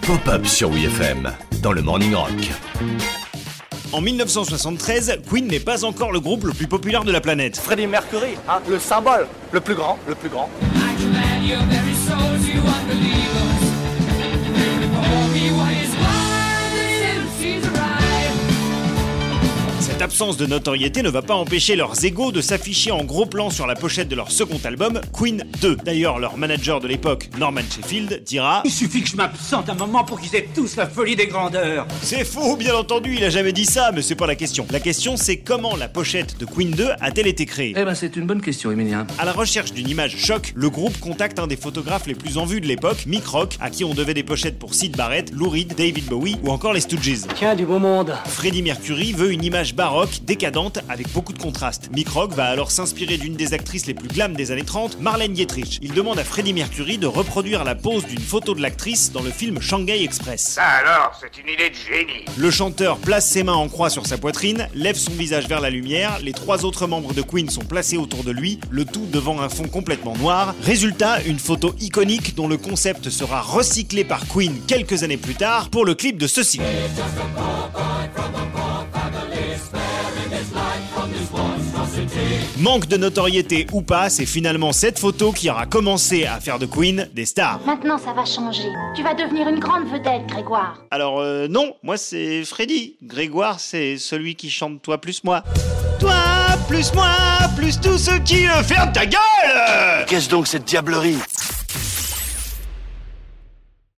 Pop-up sur WFM dans le Morning Rock. En 1973, Queen n'est pas encore le groupe le plus populaire de la planète. Freddie Mercury, hein, le symbole, le plus grand, le plus grand. Cette absence de notoriété ne va pas empêcher leurs égaux de s'afficher en gros plan sur la pochette de leur second album, Queen 2. D'ailleurs, leur manager de l'époque, Norman Sheffield, dira Il suffit que je m'absente un moment pour qu'ils aient tous la folie des grandeurs. C'est faux, bien entendu, il a jamais dit ça, mais c'est pas la question. La question, c'est comment la pochette de Queen 2 a-t-elle été créée? Eh ben, c'est une bonne question, Emilien. À la recherche d'une image choc, le groupe contacte un des photographes les plus en vue de l'époque, Mick Rock, à qui on devait des pochettes pour Sid Barrett, Lou Reed, David Bowie ou encore les Stooges. Tiens, du beau monde. Freddie Mercury veut une image baroque, décadente, avec beaucoup de contraste. Mick Rock va alors s'inspirer d'une des actrices les plus glam des années 30, Marlène Dietrich. Il demande à Freddie Mercury de reproduire la pose d'une photo de l'actrice dans le film Shanghai Express. Ça alors, c'est une idée de génie. Le chanteur place ses mains en croix sur sa poitrine, lève son visage vers la lumière, les trois autres membres de Queen sont placés autour de lui, le tout devant un fond complètement noir. Résultat, une photo iconique dont le concept sera recyclé par Queen quelques années plus tard pour le clip de ceci. Manque de notoriété ou pas, c'est finalement cette photo qui aura commencé à faire de Queen des stars. Maintenant, ça va changer. Tu vas devenir une grande vedette, Grégoire. Alors euh, non, moi c'est Freddy. Grégoire, c'est celui qui chante Toi plus moi. Toi plus moi, plus tous ceux qui euh, ferment ta gueule Qu'est-ce donc cette diablerie?